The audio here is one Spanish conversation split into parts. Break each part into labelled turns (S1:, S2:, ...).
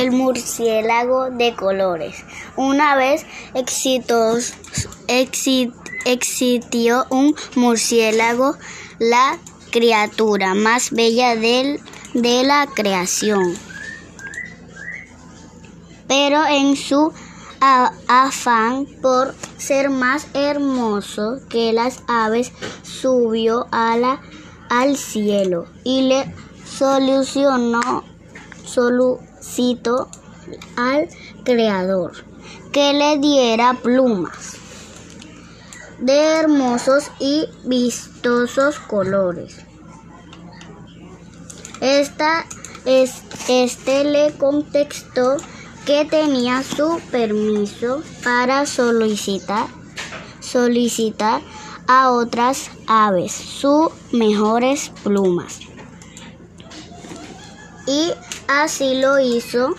S1: el murciélago de colores. Una vez exitoso, existió un murciélago, la criatura más bella de la creación. Pero en su afán por ser más hermoso que las aves, subió a la, al cielo y le solucionó, solicitó al Creador que le diera plumas de hermosos y vistosos colores. Esta, este le contestó que tenía su permiso para solicitar, solicitar a otras aves sus mejores plumas. Y así lo hizo.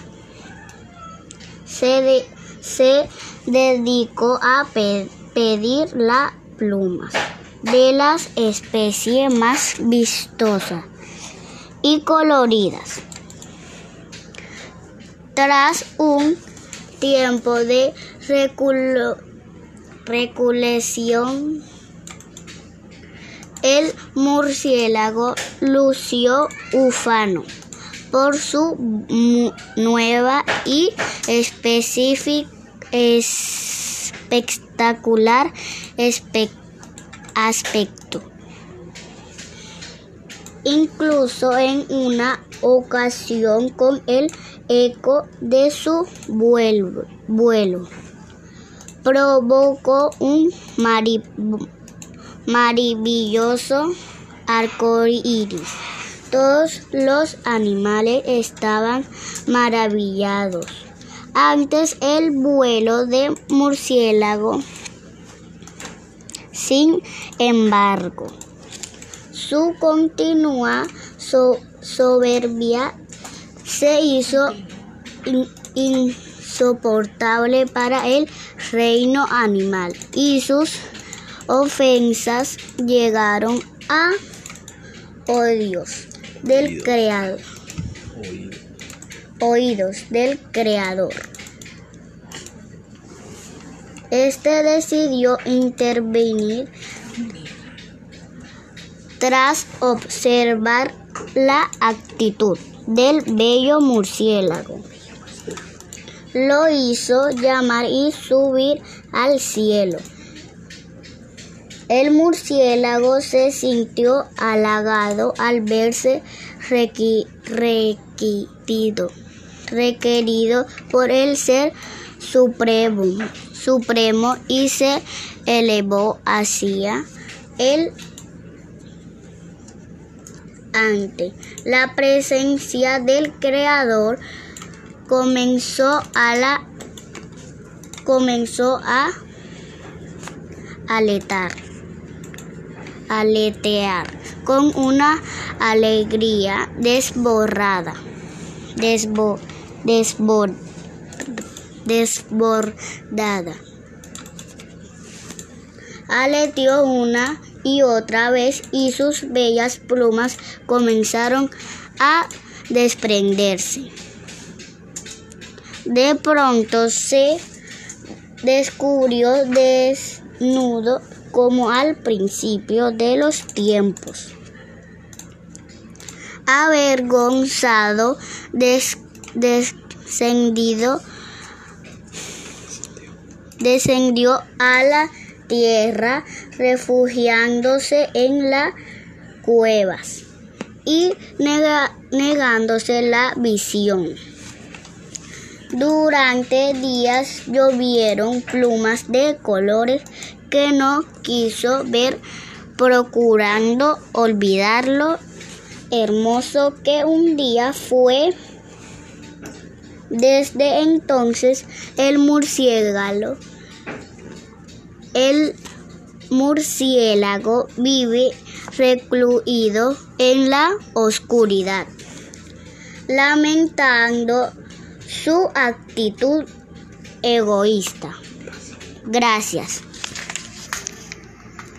S1: Se, se dedicó a pedir las plumas de las especies más vistosas y coloridas. Tras un tiempo de reculeción, el murciélago lució ufano por su nueva y espectacular aspecto. Incluso en una ocasión con el eco de su vuelo, provocó un maravilloso arco iris. Todos los animales estaban maravillados. Antes el vuelo de murciélago, sin embargo, su continua soberbia se hizo insoportable para el reino animal y sus ofensas llegaron a oídos del creador. Oídos del creador. Este decidió intervenir tras observar la actitud del bello murciélago. Lo hizo llamar y subir al cielo. El murciélago se sintió halagado al verse requerido, requerido por el ser supremo, supremo y se elevó hacia el ante. La presencia del creador comenzó a la comenzó a aletar aletear con una alegría desbordada desbo, desbordada aleteó una y otra vez y sus bellas plumas comenzaron a desprenderse. De pronto se descubrió desnudo como al principio de los tiempos. Avergonzado, descendido, descendió a la tierra refugiándose en las cuevas y negándose la visión. Durante días llovieron plumas de colores que no quiso ver, procurando olvidar lo hermoso que un día fue. Desde entonces el murciélago el murciélago vive recluido en la oscuridad, lamentando su actitud egoísta. Gracias.